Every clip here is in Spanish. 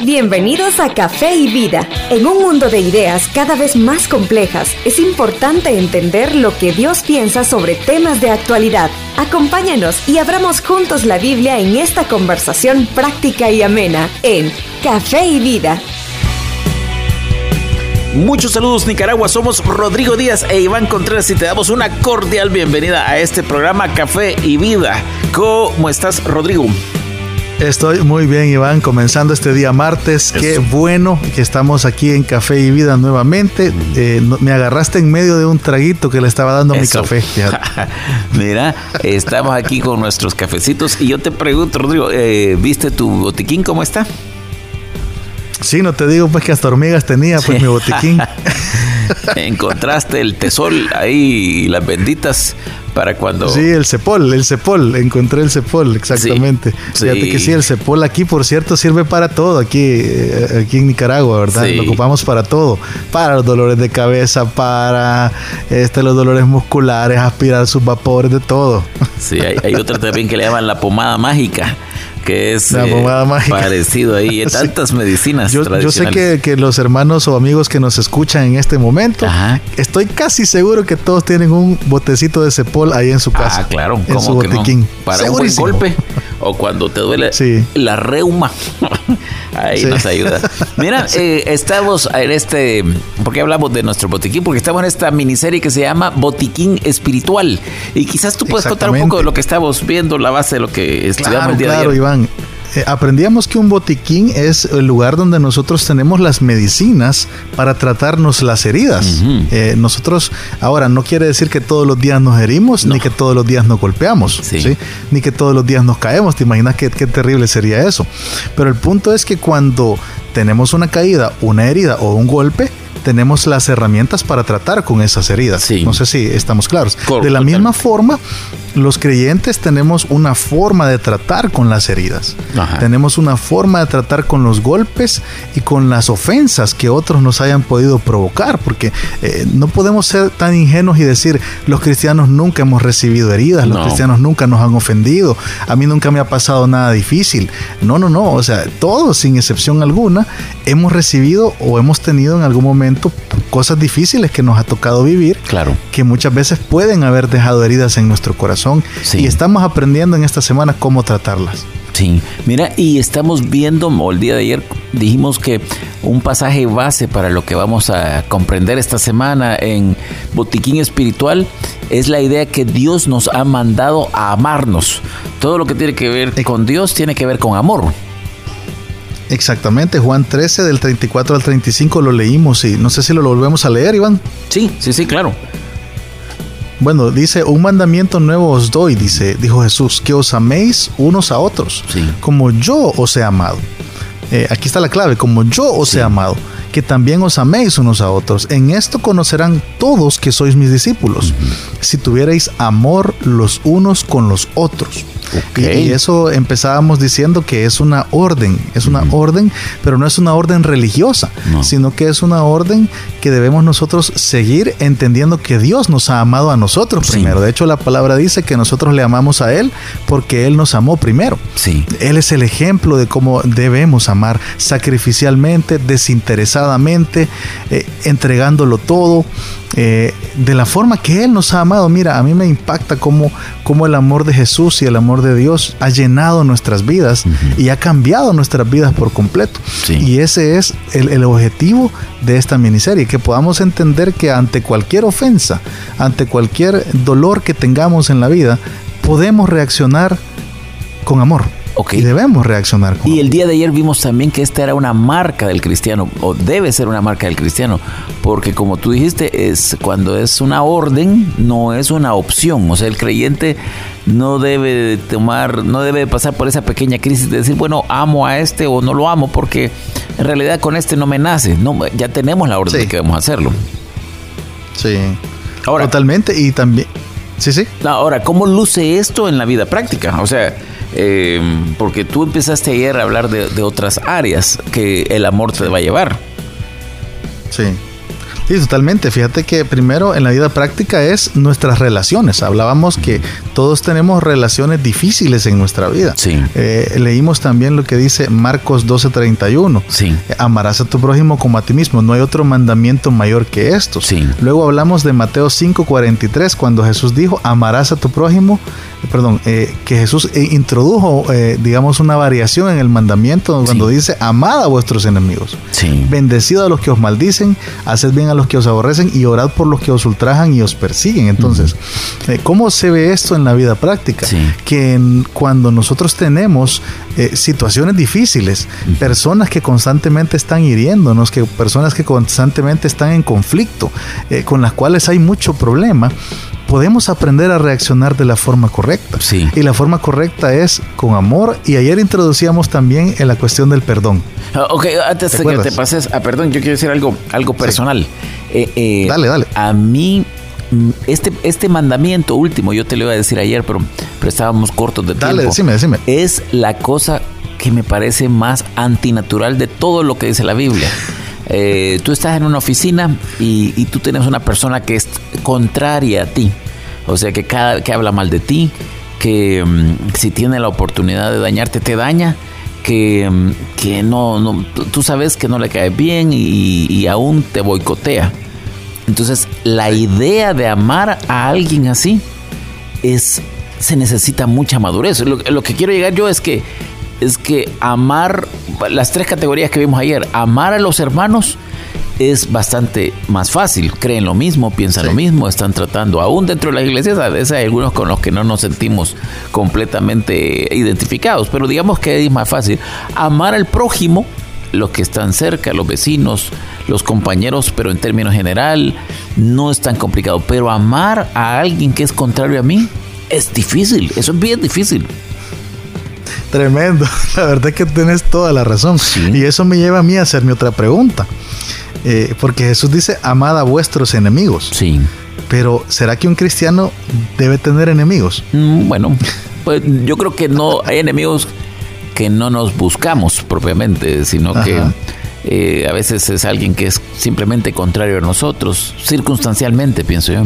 Bienvenidos a Café y Vida. En un mundo de ideas cada vez más complejas, es importante entender lo que Dios piensa sobre temas de actualidad. Acompáñanos y abramos juntos la Biblia en esta conversación práctica y amena en Café y Vida. Muchos saludos Nicaragua, somos Rodrigo Díaz e Iván Contreras y te damos una cordial bienvenida a este programa Café y Vida. ¿Cómo estás Rodrigo? Estoy muy bien, Iván, comenzando este día martes. Qué bueno que estamos aquí en Café y Vida nuevamente. Eh, me agarraste en medio de un traguito que le estaba dando mi café. Mira, estamos aquí con nuestros cafecitos y yo te pregunto, Rodrigo, eh, ¿viste tu botiquín cómo está? Sí, no te digo pues que hasta hormigas tenía pues mi botiquín. Encontraste el tesol ahí, las benditas para cuando... Sí, el cepol, el cepol, encontré el cepol, exactamente. Fíjate que sí, el cepol aquí, por cierto, sirve para todo, aquí, eh, aquí en Nicaragua, ¿verdad? Lo ocupamos para todo, para los dolores de cabeza, para este, los dolores musculares, aspirar sus vapores, de todo. Sí, hay, hay otra también que le llaman la pomada mágica que es la eh, parecido ahí. Hay tantas medicinas yo, yo sé que, que, los hermanos o amigos que nos escuchan en este momento, estoy casi seguro que todos tienen un botecito de cepol ahí en su ah, casa. Ah, claro, en su botiquín. Para un buen golpe o cuando te duele la reuma. Ahí nos ayuda. Mira, eh, estamos en este. ¿Por qué hablamos de nuestro botiquín? Porque estamos en esta miniserie que se llama Botiquín Espiritual. Y quizás tú puedes contar un poco de lo que estamos viendo, la base de lo que estudiamos el día de ayer. Iván. Eh, aprendíamos que un botiquín es el lugar donde nosotros tenemos las medicinas para tratarnos las heridas. Eh, nosotros, ahora, no quiere decir que todos los días nos herimos, ni que todos los días nos golpeamos, ni que todos los días nos caemos. ¿Te imaginas qué, qué terrible sería eso? Pero el punto es que cuando tenemos una caída, una herida o un golpe, tenemos las herramientas para tratar con esas heridas. No sé si estamos claros. de la misma forma, los creyentes tenemos una forma de tratar con las heridas. Tenemos una forma de tratar con los golpes y con las ofensas que otros nos hayan podido provocar, porque eh, no podemos ser tan ingenuos y decir, los cristianos nunca hemos recibido heridas, los cristianos nunca nos han ofendido, a mí nunca me ha pasado nada difícil. No, no, no, o sea, todos sin excepción alguna hemos recibido o hemos tenido en algún momento cosas difíciles que nos ha tocado vivir, claro. que muchas veces pueden haber dejado heridas en nuestro corazón y estamos aprendiendo en esta semana cómo tratarlas. Sí, mira, y estamos viendo, el día de ayer dijimos que un pasaje base para lo que vamos a comprender esta semana en Botiquín Espiritual es la idea que Dios nos ha mandado a amarnos. Todo lo que tiene que ver con Dios tiene que ver con amor. Exactamente, Juan 13 del 34 al 35 lo leímos y no sé si lo volvemos a leer, Iván. Sí, sí, sí, claro. Bueno, dice, un mandamiento nuevo os doy, dice, dijo Jesús, que os améis unos a otros, como yo os he amado. Eh, aquí está la clave, como yo os he amado, que también os améis unos a otros. En esto conocerán todos que sois mis discípulos, si tuvierais amor los unos con los otros. Y, eso empezábamos diciendo que es una orden, es una orden, pero no es una orden religiosa, sino que es una orden que debemos nosotros seguir entendiendo que Dios nos ha amado a nosotros primero. De hecho, la palabra dice que nosotros le amamos a Él porque Él nos amó primero. Sí. Él es el ejemplo de cómo debemos amar sacrificialmente, desinteresadamente, eh, entregándolo todo. Eh, de la forma que Él nos ha amado. Mira, a mí me impacta cómo, cómo el amor de Jesús y el amor de Dios ha llenado nuestras vidas y ha cambiado nuestras vidas por completo. Y ese es el, el, objetivo de esta miniserie, que podamos entender que ante cualquier ofensa, ante cualquier dolor que tengamos en la vida, podemos reaccionar con amor. Y debemos reaccionar. y el día de ayer vimos también que esta era una marca del cristiano, o debe ser una marca del cristiano, porque como tú dijiste, es cuando es una orden, no es una opción. O sea, el creyente no debe tomar, no debe pasar por esa pequeña crisis de decir, bueno, amo a este o no lo amo, porque en realidad con este no me nace. No, ya tenemos la orden de que debemos hacerlo. Sí. Ahora, Totalmente. Y también. Sí, sí. Ahora, ¿cómo luce esto en la vida práctica? O sea, eh, porque tú empezaste ayer a hablar de, otras áreas que el amor te va a llevar. Sí. Sí, totalmente. Fíjate que primero en la vida práctica es nuestras relaciones. Hablábamos que todos tenemos relaciones difíciles en nuestra vida. Sí. Eh, leímos también lo que dice Marcos 12:31. Sí. Amarás a tu prójimo como a ti mismo. No hay otro mandamiento mayor que esto. Sí. Luego hablamos de Mateo 5:43 cuando Jesús dijo, amarás a tu prójimo. Perdón, eh, que Jesús eh, introdujo, digamos, una variación en el mandamiento cuando dice, amad a vuestros enemigos. Sí. Bendecido a los que os maldicen, haced bien a los que os aborrecen y orad por los que os ultrajan y os persiguen. Entonces, eh, ¿cómo se ve esto en la vida práctica? Que cuando nosotros tenemos eh, situaciones difíciles, personas que constantemente están hiriéndonos, que personas que constantemente están en conflicto, eh, con las cuales hay mucho problema, podemos aprender a reaccionar de la forma correcta. Sí. Y la forma correcta es con amor. Y ayer introducíamos también en la cuestión del perdón. Ah, ok, antes de que te pases a perdón, yo quiero decir algo, algo personal. Eh, eh, dale, dale. A mí, mm, este, este mandamiento último, yo te lo iba a decir ayer, pero, pero estábamos cortos de tiempo. Dale, decime, decime. Es la cosa que me parece más antinatural de todo lo que dice la Biblia. Eh, tú estás en una oficina y, tú tienes una persona que es contraria a ti, o sea, que, cada, que habla mal de ti, que mm, si tiene la oportunidad de dañarte, te daña, que, mm, que no, no, tú sabes que no le cae bien y, aún te boicotea. Entonces, la idea de amar a alguien así es se necesita mucha madurez. lo, que quiero llegar yo es que es que amar, las tres categorías que vimos ayer, amar a los hermanos es bastante más fácil. Creen lo mismo, piensan lo mismo, están tratando, aún dentro de las iglesias, a veces hay algunos con los que no nos sentimos completamente identificados, pero digamos que es más fácil. Amar al prójimo, los que están cerca, los vecinos, los compañeros, pero en términos general, no es tan complicado. Pero amar a alguien que es contrario a mí es difícil, eso es bien difícil. Tremendo, la verdad es que tienes toda la razón. Y eso me lleva a mí a hacerme otra pregunta. Eh, porque Jesús dice, amad a vuestros enemigos. Sí. Pero, ¿será que un cristiano debe tener enemigos? Mm, bueno, pues yo creo que no hay enemigos que no nos buscamos propiamente, sino que eh, a veces es alguien que es simplemente contrario a nosotros, circunstancialmente, pienso yo.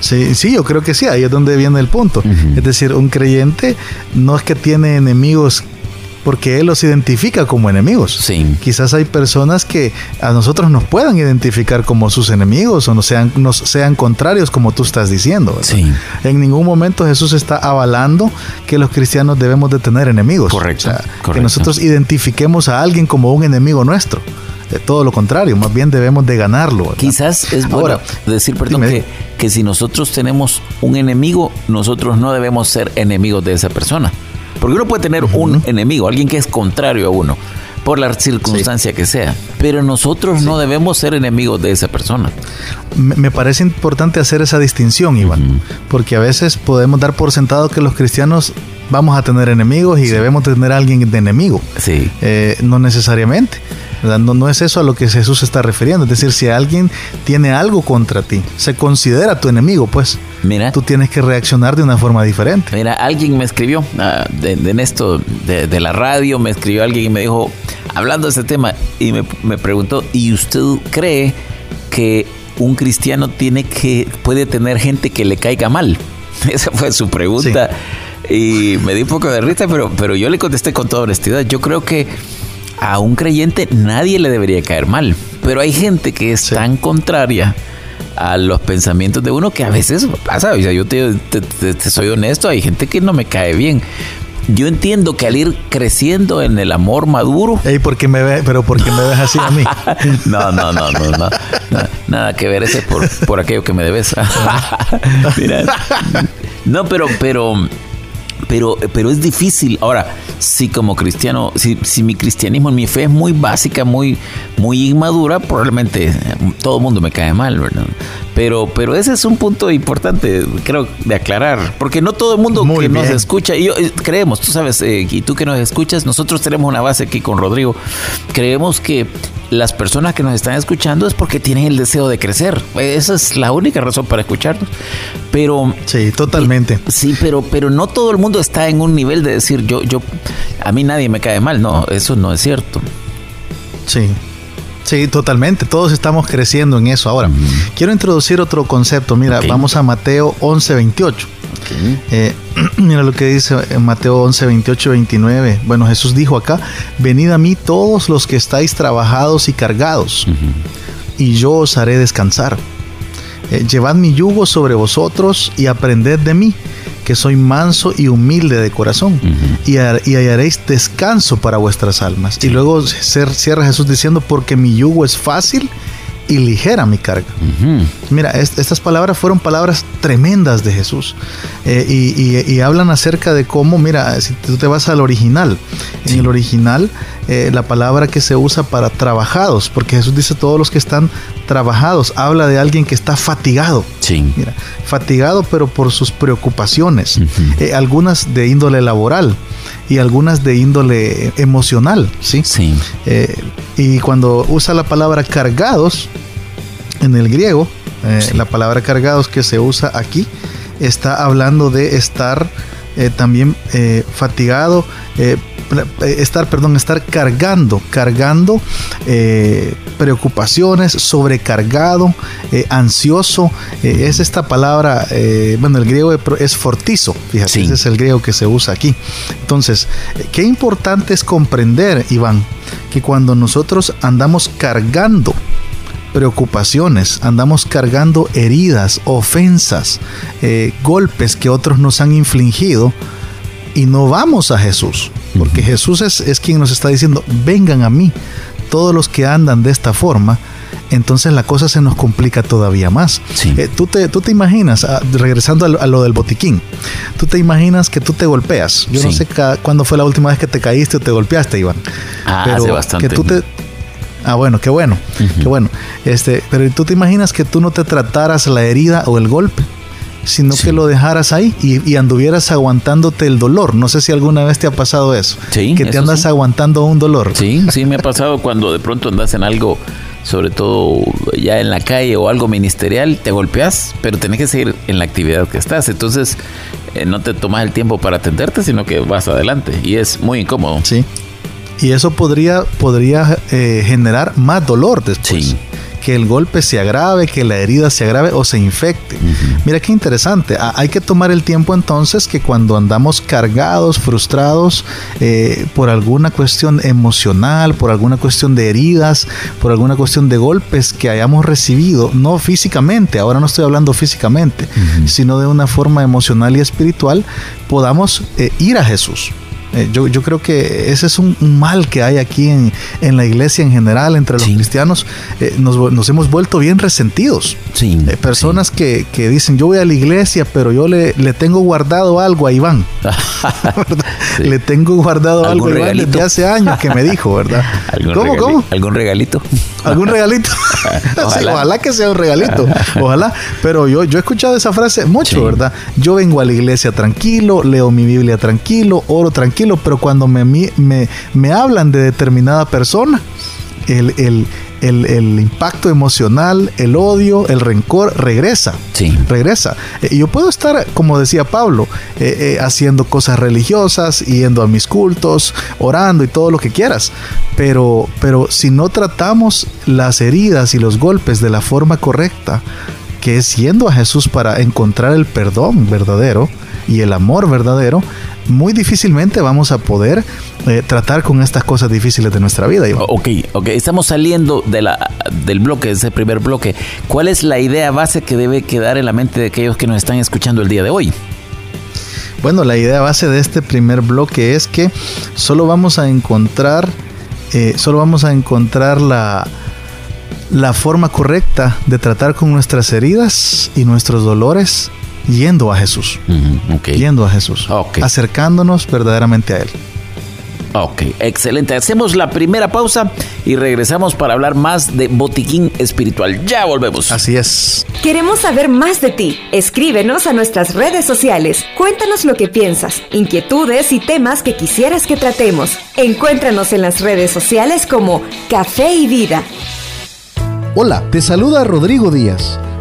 Sí, sí, yo creo que sí, ahí es donde viene el punto. Es decir, un creyente no es que tiene enemigos porque él los identifica como enemigos. Sí. Quizás hay personas que a nosotros nos puedan identificar como sus enemigos o no sean, nos sean contrarios como tú estás diciendo. Sí. En ningún momento Jesús está avalando que los cristianos debemos de tener enemigos. Correcto. Que nosotros identifiquemos a alguien como un enemigo nuestro todo lo contrario, más bien debemos de ganarlo. Quizás es bueno decir, perdón, que, que si nosotros tenemos un enemigo, nosotros no debemos ser enemigos de esa persona. Porque uno puede tener un enemigo, alguien que es contrario a uno, por la circunstancia que sea. Pero nosotros no debemos ser enemigos de esa persona. Me, parece importante hacer esa distinción, Iván, porque a veces podemos dar por sentado que los cristianos vamos a tener enemigos y debemos tener a alguien de enemigo. Sí. Eh, no necesariamente. No, no, es eso a lo que Jesús está refiriendo. Es decir, si alguien tiene algo contra ti, se considera tu enemigo, pues Mira, tú tienes que reaccionar de una forma diferente. Mira, alguien me escribió ah, de, esto, de, la radio, me escribió alguien y me dijo, hablando de este tema, y me, me preguntó, ¿y usted cree que un cristiano tiene que, puede tener gente que le caiga mal? Esa fue su pregunta. Y me di un poco de risa, pero, pero yo le contesté con toda honestidad. Yo creo que a un creyente nadie le debería caer mal, pero hay gente que es tan contraria a los pensamientos de uno que a veces pasa, o sea, yo te, soy honesto, hay gente que no me cae bien. Yo entiendo que al ir creciendo en el amor maduro. Ey, ¿por me ve, pero ¿por qué me ves así a mí? no, no, no, no, no, Nada que ver ese por, por aquello que me debes. Mira. No, pero, pero pero, pero es difícil. Ahora, si como cristiano, si, si mi cristianismo, mi fe es muy básica, muy, muy inmadura, probablemente todo el mundo me cae mal, ¿verdad? Pero, pero ese es un punto importante, creo, de aclarar, porque no todo el mundo que nos escucha, y yo, eh, creemos, tú sabes, eh, y tú que nos escuchas, nosotros tenemos una base aquí con Rodrigo, creemos que las personas que nos están escuchando es porque tienen el deseo de crecer. Esa es la única razón para escucharnos. Pero sí, totalmente. sí, pero pero no todo el mundo está en un nivel de decir yo yo a mí nadie me cae mal. No, eso no es cierto. Sí. Sí, totalmente. Todos estamos creciendo en eso. Ahora, quiero introducir otro concepto. Mira, vamos a Mateo 11, 28. Eh, mira lo que dice en Mateo 11, 28 29. Bueno, Jesús dijo acá, venid a mí todos los que estáis trabajados y cargados, y yo os haré descansar. Eh, llevad mi yugo sobre vosotros y aprended de mí, que soy manso y humilde de corazón, y, hallaréis descanso para vuestras almas. Y luego cierra Jesús diciendo, porque mi yugo es fácil y ligera mi carga. Mira, estas palabras fueron palabras tremendas de Jesús eh, y, hablan acerca de cómo, mira, si tú te vas al original, en el original eh, la palabra que se usa para trabajados, porque Jesús dice todos los que están trabajados, habla de alguien que está fatigado. Sí. Mira, fatigado pero por sus preocupaciones, eh, algunas de índole laboral y algunas de índole emocional, ¿sí? Sí. y cuando usa la palabra cargados, en el griego, eh, la palabra cargados que se usa aquí está hablando de estar eh, también eh, fatigado, estar, perdón, estar cargando, cargando preocupaciones, sobrecargado, ansioso. es esta palabra, bueno, el griego es fortizo, fíjate, ese es el griego que se usa aquí. Entonces, qué importante es comprender, Iván, que cuando nosotros andamos cargando, preocupaciones, andamos cargando heridas, ofensas, eh, golpes que otros nos han infligido y no vamos a Jesús, porque Jesús es, quien nos está diciendo, vengan a mí, todos los que andan de esta forma, entonces la cosa se nos complica todavía más. Eh, ¿tú, te, tú te imaginas, ah, regresando a lo, del botiquín, tú te imaginas que tú te golpeas. Yo no sé cuándo fue la última vez que te caíste o te golpeaste, Iván. Ah, hace bastante. Que tú te, Ah, bueno, qué bueno, qué bueno. Este, pero tú te imaginas que tú no te trataras la herida o el golpe, sino que lo dejaras ahí y, anduvieras aguantándote el dolor. No sé si alguna vez te ha pasado eso. Sí. Que te andas aguantando un dolor. Sí, sí, me ha pasado cuando de pronto andas en algo, sobre todo ya en la calle o algo ministerial, te golpeas, pero tenés que seguir en la actividad que estás. Entonces, eh, no te tomas el tiempo para atenderte, sino que vas adelante. Y es muy incómodo. Sí. Y eso podría, podría eh, generar más dolor después. Que el golpe se agrave, que la herida se agrave o se infecte. Mira qué interesante. hay que tomar el tiempo entonces que cuando andamos cargados, frustrados eh, por alguna cuestión emocional, por alguna cuestión de heridas, por alguna cuestión de golpes que hayamos recibido, no físicamente, ahora no estoy hablando físicamente, sino de una forma emocional y espiritual, podamos eh, ir a Jesús yo, yo, creo que ese es un, mal que hay aquí en, en, la iglesia en general, entre los cristianos. Eh, nos, nos, hemos vuelto bien resentidos. Sí, eh, personas Que, que, dicen, yo voy a la iglesia, pero yo le, le tengo guardado algo a Iván. Le tengo guardado algo a Iván desde hace años que me dijo, ¿verdad? ¿Cómo, cómo? ¿Algún regalito? ¿Algún regalito? ojalá. que sea un regalito. Ojalá. Pero yo, yo he escuchado esa frase mucho, ¿verdad? Yo vengo a la iglesia tranquilo, leo mi Biblia tranquilo, oro tranquilo pero cuando me, me, me hablan de determinada persona, el, el, el, impacto emocional, el odio, el rencor regresa. Sí. Regresa. Eh, yo puedo estar, como decía Pablo, eh, eh, haciendo cosas religiosas, yendo a mis cultos, orando y todo lo que quieras. Pero, pero si no tratamos las heridas y los golpes de la forma correcta, que es yendo a Jesús para encontrar el perdón verdadero y el amor verdadero, muy difícilmente vamos a poder eh, tratar con estas cosas difíciles de nuestra vida. Ok, ok, estamos saliendo de la, del bloque, de ese primer bloque. ¿Cuál es la idea base que debe quedar en la mente de aquellos que nos están escuchando el día de hoy? Bueno, la idea base de este primer bloque es que solo vamos a encontrar, eh, solo vamos a encontrar la, la forma correcta de tratar con nuestras heridas y nuestros dolores yendo a Jesús. Yendo a Jesús. Acercándonos verdaderamente a Él. Ok, excelente. Hacemos la primera pausa y regresamos para hablar más de botiquín espiritual. Ya volvemos. Así es. Queremos saber más de ti. Escríbenos a nuestras redes sociales. Cuéntanos lo que piensas, inquietudes y temas que quisieras que tratemos. Encuéntranos en las redes sociales como Café y Vida. Hola, te saluda Rodrigo Díaz.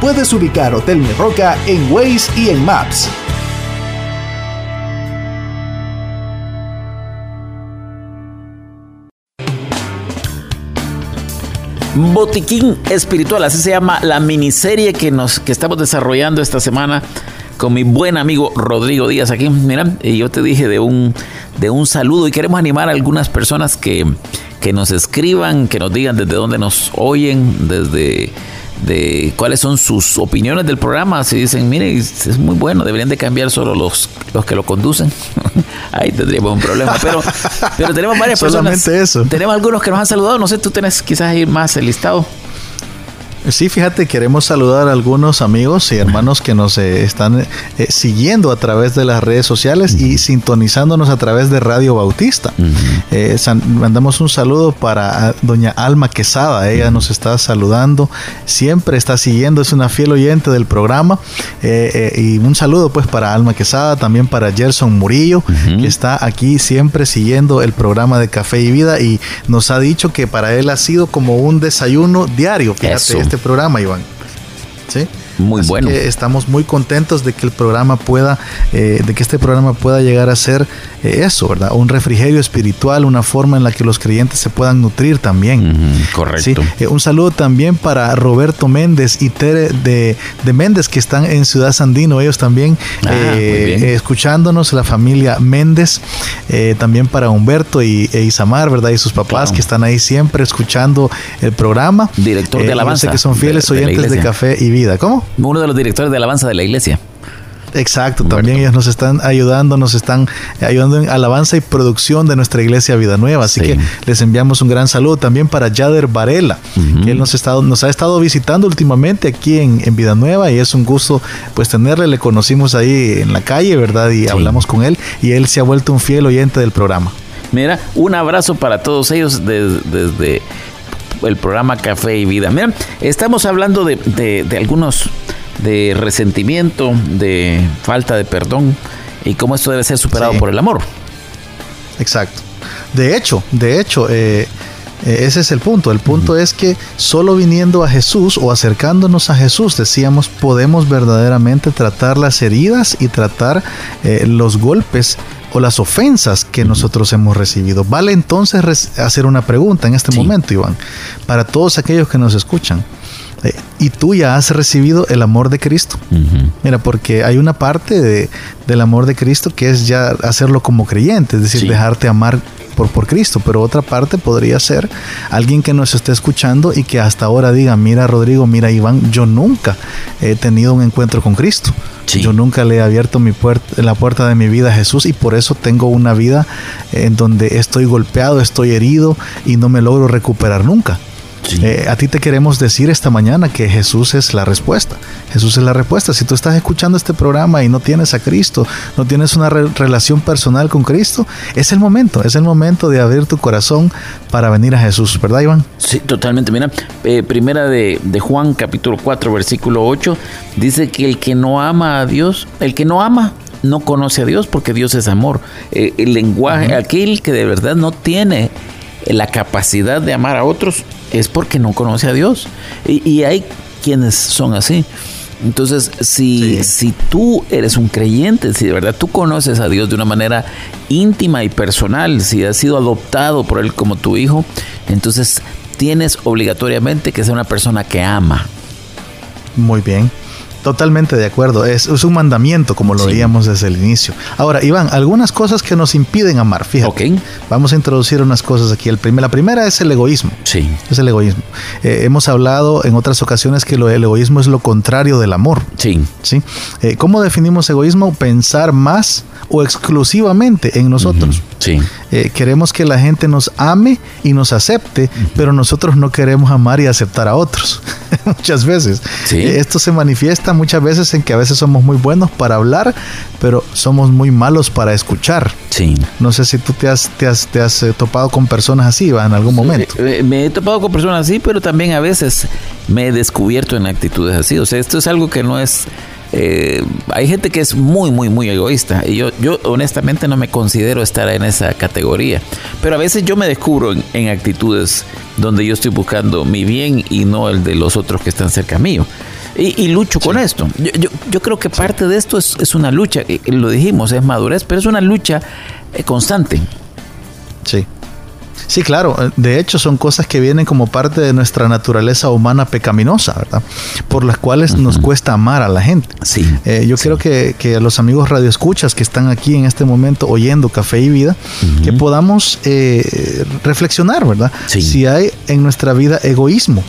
Puedes ubicar Hotel Mi Roca en Waze y en Maps. Botiquín Espiritual, así se llama la miniserie que, nos, que estamos desarrollando esta semana con mi buen amigo Rodrigo Díaz aquí. Mira, yo te dije de un, de un saludo y queremos animar a algunas personas que, que nos escriban, que nos digan desde dónde nos oyen, desde de cuáles son sus opiniones del programa. Si dicen, mire, es muy bueno, deberían de cambiar solo los, los que lo conducen. Ahí tendríamos un problema. Pero, pero tenemos varias Solamente personas. eso. Tenemos algunos que nos han saludado. No sé, tú tienes quizás ahí más el listado. Sí, fíjate, queremos saludar a algunos amigos y hermanos que nos eh, están eh, siguiendo a través de las redes sociales y sintonizándonos a través de Radio Bautista. Eh, mandamos un saludo para doña Alma Quesada, ella nos está saludando, siempre está siguiendo, es una fiel oyente del programa. y un saludo pues para Alma Quesada, también para Gerson Murillo, que está aquí siempre siguiendo el programa de Café y Vida y nos ha dicho que para él ha sido como un desayuno diario. Fíjate, este programa, Iván. ¿Sí? Muy bueno. estamos muy contentos de que el programa pueda, eh, de que este programa pueda llegar a ser eh, eso, ¿verdad? Un refrigerio espiritual, una forma en la que los creyentes se puedan nutrir también. correcto. Eh, un saludo también para Roberto Méndez y Tere de, Méndez, que están en Ciudad Sandino, ellos también ah, escuchándonos, la familia Méndez. también para Humberto y, e Isamar, ¿verdad? Y sus papás que están ahí siempre escuchando el programa. Director de alabanza. que son fieles oyentes de Café y Vida. ¿Cómo? Uno de los directores de alabanza de la iglesia. Exacto, también ellos nos están ayudando, nos están ayudando en alabanza y producción de nuestra iglesia Vida Nueva. Así que les enviamos un gran saludo también para Yader Varela, que él nos, estado, nos ha estado visitando últimamente aquí en, Vida Nueva y es un gusto pues tenerle. Le conocimos ahí en la calle, ¿verdad? Y hablamos con él y él se ha vuelto un fiel oyente del programa. Mira, un abrazo para todos ellos desde, el programa Café y Vida. Mira, estamos hablando de, de algunos de resentimiento, de falta de perdón y cómo esto debe ser superado por el amor. Exacto. De hecho, de hecho, eh, eh, ese es el punto. El punto es que solo viniendo a Jesús o acercándonos a Jesús, decíamos, podemos verdaderamente tratar las heridas y tratar eh, los golpes o las ofensas que nosotros hemos recibido. Vale entonces hacer una pregunta en este momento, Iván, para todos aquellos que nos escuchan. Eh, y tú ya has recibido el amor de Cristo. Mira, porque hay una parte de, del amor de Cristo que es ya hacerlo como creyente, es decir, dejarte amar por, por Cristo, pero otra parte podría ser alguien que nos esté escuchando y que hasta ahora diga, mira Rodrigo, mira Iván, yo nunca he tenido un encuentro con Cristo. Yo nunca le he abierto mi puerta, la puerta de mi vida a Jesús y por eso tengo una vida en donde estoy golpeado, estoy herido y no me logro recuperar nunca. Eh, a ti te queremos decir esta mañana que Jesús es la respuesta. Jesús es la respuesta. Si tú estás escuchando este programa y no tienes a Cristo, no tienes una relación personal con Cristo, es el momento, es el momento de abrir tu corazón para venir a Jesús, ¿verdad, Iván? Sí, totalmente. Mira, eh, primera de, Juan, capítulo 4, versículo 8, dice que el que no ama a Dios, el que no ama, no conoce a Dios porque Dios es amor. Eh, el lenguaje, aquel que de verdad no tiene la capacidad de amar a otros es porque no conoce a Dios. Y, hay quienes son así. Entonces, si, si tú eres un creyente, si de verdad tú conoces a Dios de una manera íntima y personal, si has sido adoptado por Él como tu hijo, entonces tienes obligatoriamente que ser una persona que ama. Muy bien. Totalmente de acuerdo. Es, un mandamiento, como lo veíamos desde el inicio. Ahora, Iván, algunas cosas que nos impiden amar. Fíjate. Vamos a introducir unas cosas aquí. El primer, la primera es el egoísmo. Sí. Es el egoísmo. Eh, hemos hablado en otras ocasiones que lo, el egoísmo es lo contrario del amor. Sí. ¿Sí? Eh, ¿Cómo definimos egoísmo? Pensar más o exclusivamente en nosotros. Sí. Eh, queremos que la gente nos ame y nos acepte, pero nosotros no queremos amar y aceptar a otros. muchas veces. Eh, esto se manifiesta muchas veces en que a veces somos muy buenos para hablar, pero somos muy malos para escuchar. Sí. No sé si tú te has, te has, te has eh, topado con personas así, ¿va? En algún momento. me he topado con personas así, pero también a veces me he descubierto en actitudes así. O sea, esto es algo que no es eh, hay gente que es muy, muy, muy egoísta y yo, yo honestamente no me considero estar en esa categoría. Pero a veces yo me descubro en, actitudes donde yo estoy buscando mi bien y no el de los otros que están cerca mío. Y, lucho con esto. Yo, yo, creo que parte de esto es, es una lucha, lo dijimos, es madurez, pero es una lucha eh, constante. Sí. Sí, claro. De hecho, son cosas que vienen como parte de nuestra naturaleza humana pecaminosa, ¿verdad? Por las cuales nos cuesta amar a la gente. Sí. Eh, yo creo que, que, los amigos radioescuchas que están aquí en este momento oyendo Café y Vida, que podamos eh, reflexionar, ¿verdad? Si hay en nuestra vida egoísmo.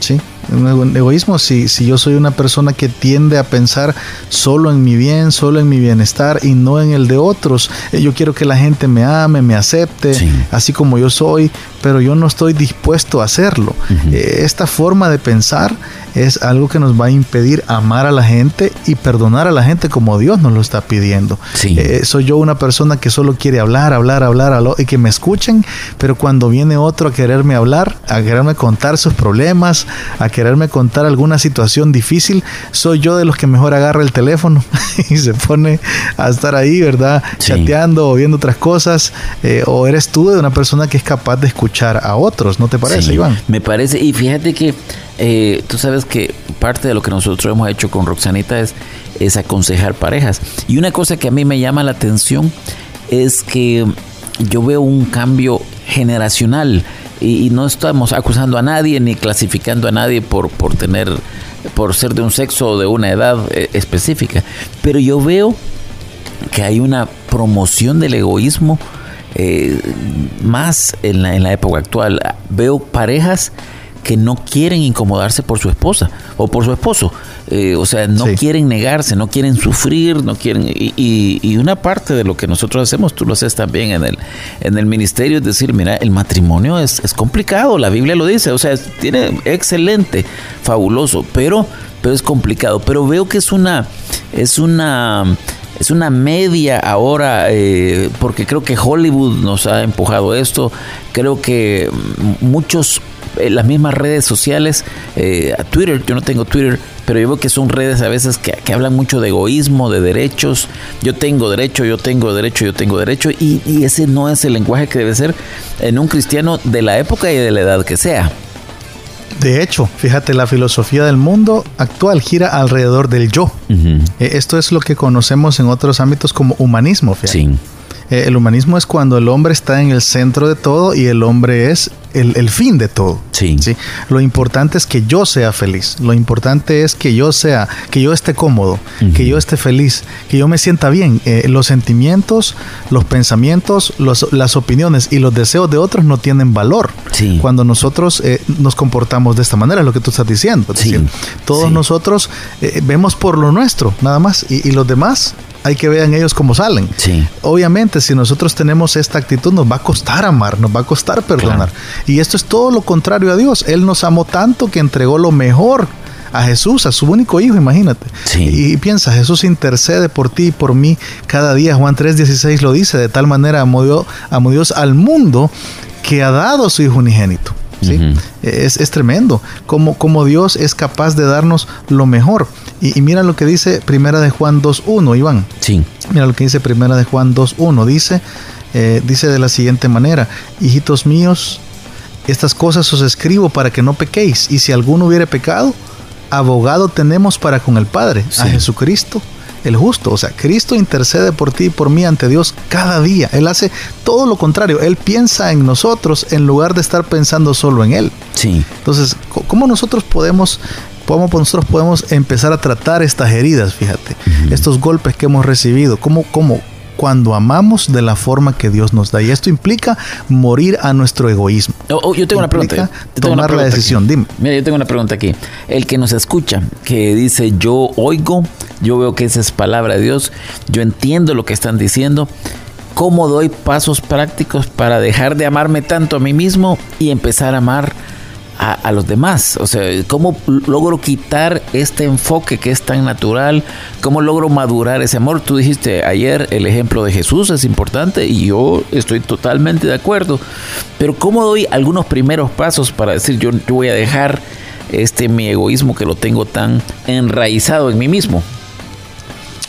Sí un egoísmo si, si yo soy una persona que tiende a pensar solo en mi bien, solo en mi bienestar y no en el de otros. Eh, yo quiero que la gente me ame, me acepte, así como yo soy, pero yo no estoy dispuesto a hacerlo. Eh, esta forma de pensar es algo que nos va a impedir amar a la gente y perdonar a la gente como Dios nos lo está pidiendo. Eh, soy yo una persona que solo quiere hablar, hablar, hablar, y que me escuchen, pero cuando viene otro a quererme hablar, a quererme contar sus problemas, a quererme contar alguna situación difícil, soy yo de los que mejor agarra el teléfono y se pone a estar ahí, ¿verdad? Chateando o viendo otras cosas. Eh, o eres tú de una persona que es capaz de escuchar a otros, ¿no te parece, Iván? Me parece, y fíjate que eh, tú sabes que parte de lo que nosotros hemos hecho con Roxanita es, es aconsejar parejas. Y una cosa que a mí me llama la atención es que yo veo un cambio generacional y, no estamos acusando a nadie ni clasificando a nadie por, por tener por ser de un sexo o de una edad eh, específica pero yo veo que hay una promoción del egoísmo eh, más en la, en la época actual veo parejas que no quieren incomodarse por su esposa o por su esposo. Eh, o sea, no quieren negarse, no quieren sufrir, no quieren... Y, una parte de lo que nosotros hacemos, tú lo haces también en el, en el ministerio, es decir, mira, el matrimonio es, es complicado, la Biblia lo dice, o sea, tiene excelente, fabuloso, pero, pero es complicado. Pero veo que es una... Es una es una media ahora, eh, porque creo que Hollywood nos ha empujado esto. Creo que muchos eh, las mismas redes sociales, eh, Twitter, yo no tengo Twitter, pero yo veo que son redes a veces que, hablan mucho de egoísmo, de derechos. Yo tengo derecho, yo tengo derecho, yo tengo derecho. Y, y ese no es el lenguaje que debe ser en un cristiano de la época y de la edad que sea. De hecho, fíjate, la filosofía del mundo actual gira alrededor del yo. Eh, esto es lo que conocemos en otros ámbitos como humanismo. Fíjate. Sí. Eh, el humanismo es cuando el hombre está en el centro de todo y el hombre es el, fin de todo. Sí. sí. Lo importante es que yo sea feliz. Lo importante es que yo sea, que yo esté cómodo, que yo esté feliz, que yo me sienta bien. Eh, los sentimientos, los pensamientos, las opiniones y los deseos de otros no tienen valor. Sí. Cuando nosotros eh, nos comportamos de esta manera, es lo que tú estás diciendo. Sí. todos nosotros vemos por lo nuestro, nada más. Y, y los demás hay que vean ellos cómo salen. Sí. Obviamente, si nosotros tenemos esta actitud, nos va a costar amar, nos va a costar perdonar. Y esto es todo lo contrario a Dios. Él nos amó tanto que entregó lo mejor a Jesús, a su único hijo, imagínate. Y, piensa, Jesús intercede por ti y por mí cada día. Juan 3:16 lo dice, de tal manera amó Dios, amó Dios al mundo que ha dado a su hijo unigénito. ¿Sí? es, es, tremendo como, como Dios es capaz de darnos lo mejor. Y, mira lo que dice Primera de Juan 2.1, Iván. Sí. Mira lo que dice Primera de Juan 2.1. Dice, eh, dice de la siguiente manera, hijitos míos, estas cosas os escribo para que no pequéis. Y si alguno hubiere pecado, abogado tenemos para con el Padre, a Jesucristo el justo. O sea, Cristo intercede por ti y por mí ante Dios cada día. Él hace todo lo contrario. Él piensa en nosotros en lugar de estar pensando solo en Él. Sí. Entonces, ¿cómo nosotros podemos cómo nosotros podemos empezar a tratar estas heridas, fíjate, estos golpes que hemos recibido, cómo, cómo, cuando amamos de la forma que Dios nos da. Y esto implica morir a nuestro egoísmo. Oh, oh, yo tengo una pregunta. tomar la decisión. Dime. Mira, yo tengo una pregunta aquí. El que nos escucha, que dice yo oigo, yo veo que esa es palabra de Dios, yo entiendo lo que están diciendo. ¿cómo doy pasos prácticos para dejar de amarme tanto a mí mismo y empezar a amar a, los demás? O sea, ¿cómo logro quitar este enfoque que es tan natural? ¿Cómo logro madurar ese amor? Tú dijiste ayer el ejemplo de Jesús es importante y yo estoy totalmente de acuerdo. Pero ¿cómo doy algunos primeros pasos para decir yo, yo voy a dejar este mi egoísmo que lo tengo tan enraizado en mí mismo?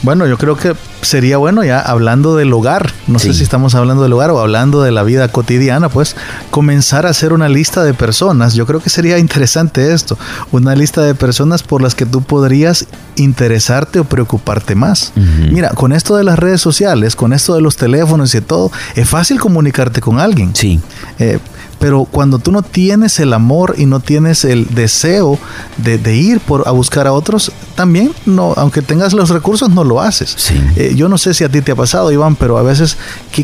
Bueno, yo creo que sería bueno ya hablando del hogar, no sé si estamos hablando del hogar o hablando de la vida cotidiana, pues comenzar a hacer una lista de personas. Yo creo que sería interesante esto, una lista de personas por las que tú podrías interesarte o preocuparte más. Mira, con esto de las redes sociales, con esto de los teléfonos y todo, es fácil comunicarte con alguien. Sí. Eh, pero cuando tú no tienes el amor y no tienes el deseo de, ir por, a buscar a otros, también, no, aunque tengas los recursos, no lo haces. Eh, yo no sé si a ti te ha pasado, Iván, pero a veces,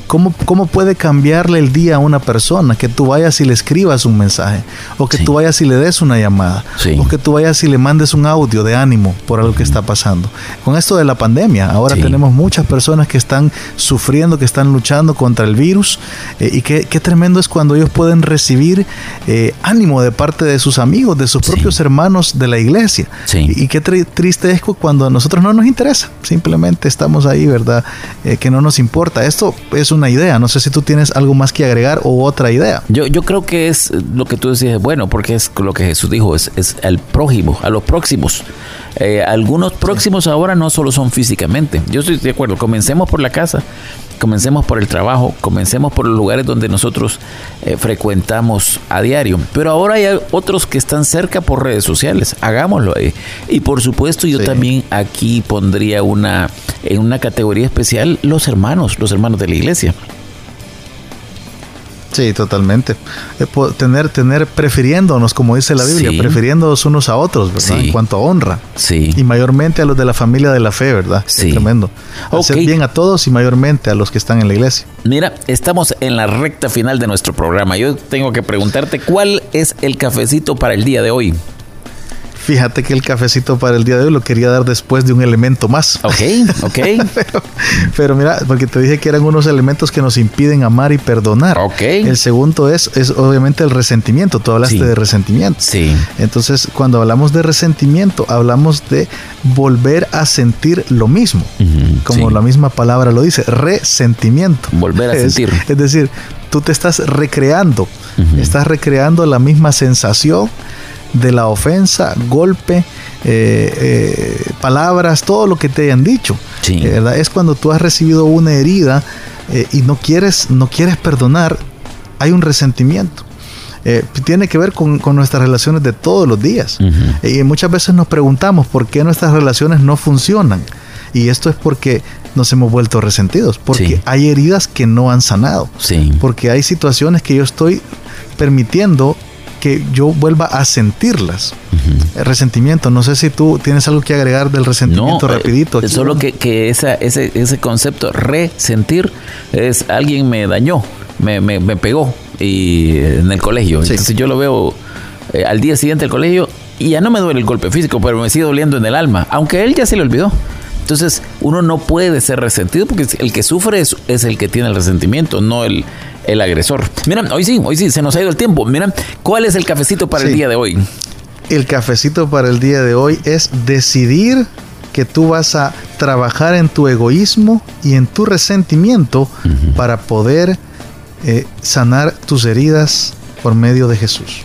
¿cómo, ¿cómo puede cambiarle el día a una persona? Que tú vayas y le escribas un mensaje, o que tú vayas y le des una llamada, o que tú vayas y le mandes un audio de ánimo por algo que está pasando. Con esto de la pandemia, ahora tenemos muchas personas que están sufriendo, que están luchando contra el virus, eh, y qué, qué tremendo es cuando ellos pueden recibir eh, ánimo de parte de sus amigos, de sus propios hermanos de la iglesia. Y, qué triste es cuando a nosotros no nos interesa, simplemente estamos ahí, ¿verdad? Eh, que no nos importa. Esto es una idea, no sé si tú tienes algo más que agregar o otra idea. Yo, yo creo que es lo que tú decías, bueno, porque es lo que Jesús dijo, es, es al prójimo, a los próximos. Eh, algunos próximos ahora no solo son físicamente. Yo estoy de acuerdo, comencemos por la casa, comencemos por el trabajo, comencemos por los lugares donde nosotros eh, frecuentamos a diario. Pero ahora hay otros que están cerca por redes sociales. Hagámoslo ahí. Y por supuesto, yo también aquí pondría una en una categoría especial los hermanos, los hermanos de la iglesia. Sí, totalmente. Eh, tener, tener prefiriéndonos, como dice la Biblia, prefiriéndonos unos a otros, ¿verdad? En cuanto a honra. Sí. Y mayormente a los de la familia de la fe, ¿verdad? Sí. tremendo. Hacer bien a todos y mayormente a los que están en la iglesia. Mira, estamos en la recta final de nuestro programa. Yo tengo que preguntarte cuál es el cafecito para el día de hoy. Fíjate que el cafecito para el día de hoy lo quería dar después de un elemento más. Ok, ok. pero, mira, porque te dije que eran unos elementos que nos impiden amar y perdonar. Ok. El segundo es, es obviamente el resentimiento. Tú hablaste de resentimiento. Sí. Entonces, cuando hablamos de resentimiento, hablamos de volver a sentir lo mismo. como la misma palabra lo dice, resentimiento. Volver a sentir. Es decir, tú te estás recreando. Estás recreando la misma sensación de la ofensa, golpe, eh, eh, palabras, todo lo que te hayan dicho. ¿verdad? Es cuando tú has recibido una herida eh, y no quieres, no quieres perdonar, hay un resentimiento. tiene que ver con, nuestras relaciones de todos los días. Y muchas veces nos preguntamos por qué nuestras relaciones no funcionan. Y esto es porque nos hemos vuelto resentidos, porque hay heridas que no han sanado, porque hay situaciones que yo estoy permitiendo que yo vuelva a sentirlas. El resentimiento, no sé si tú tienes algo que agregar del resentimiento no, eh, rapidito. solo que, que esa, ese, ese concepto resentir es alguien me dañó, me, me, pegó y en el colegio. Entonces yo lo veo eh, al día siguiente del colegio y ya no me duele el golpe físico, pero me sigue doliendo en el alma, aunque él ya se lo olvidó. Entonces, uno no puede ser resentido porque el que sufre es, es el que tiene el resentimiento, no el, el agresor. Mira, hoy sí, hoy sí, se nos ha ido el tiempo. Mira, ¿cuál es el cafecito para el día de hoy? El cafecito para el día de hoy es decidir que tú vas a trabajar en tu egoísmo y en tu resentimiento para poder eh, sanar tus heridas por medio de Jesús.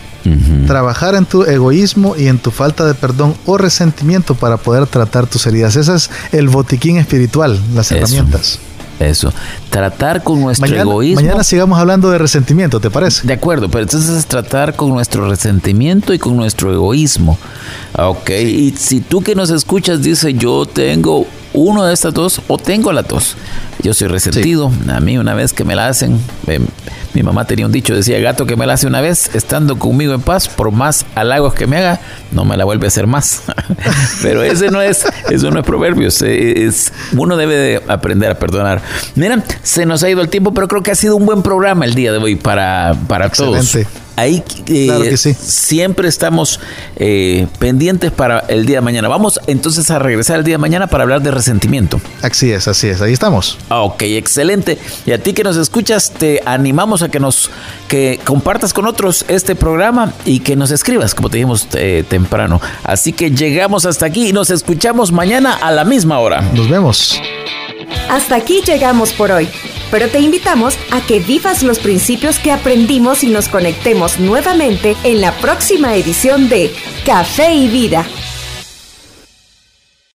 Trabajar en tu egoísmo y en tu falta de perdón o resentimiento para poder tratar tus heridas. Ese es el botiquín espiritual, las herramientas. Eso. Tratar con nuestro egoísmo. Mañana sigamos hablando de resentimiento, ¿te parece? De acuerdo, pero entonces es tratar con nuestro resentimiento y con nuestro egoísmo. Ok, y si tú que nos escuchas dices, yo tengo uno de estas dos o tengo las dos. Yo soy resentido. A mí una vez que me la hacen, mi mamá tenía un dicho, decía, gato que me la hace una vez, estando conmigo en paz, por más halagos que me haga, no me la vuelve a hacer más. Pero ese no es, eso no es proverbios. Es, uno debe de aprender a perdonar. Miren, se nos ha ido el tiempo, pero creo que ha sido un buen programa el día de hoy para, para todos. Ahí eh, siempre estamos eh, pendientes para el día de mañana. Vamos entonces a regresar el día de mañana para hablar de resentimiento. Así es, así es, ahí estamos. Ok, excelente. Y a ti que nos escuchas, te animamos a que nos que compartas con otros este programa y que nos escribas, como te dijimos eh, temprano. Así que llegamos hasta aquí y nos escuchamos mañana a la misma hora. Nos vemos. Hasta aquí llegamos por hoy, pero te invitamos a que vivas los principios que aprendimos y nos conectemos nuevamente en la próxima edición de Café y Vida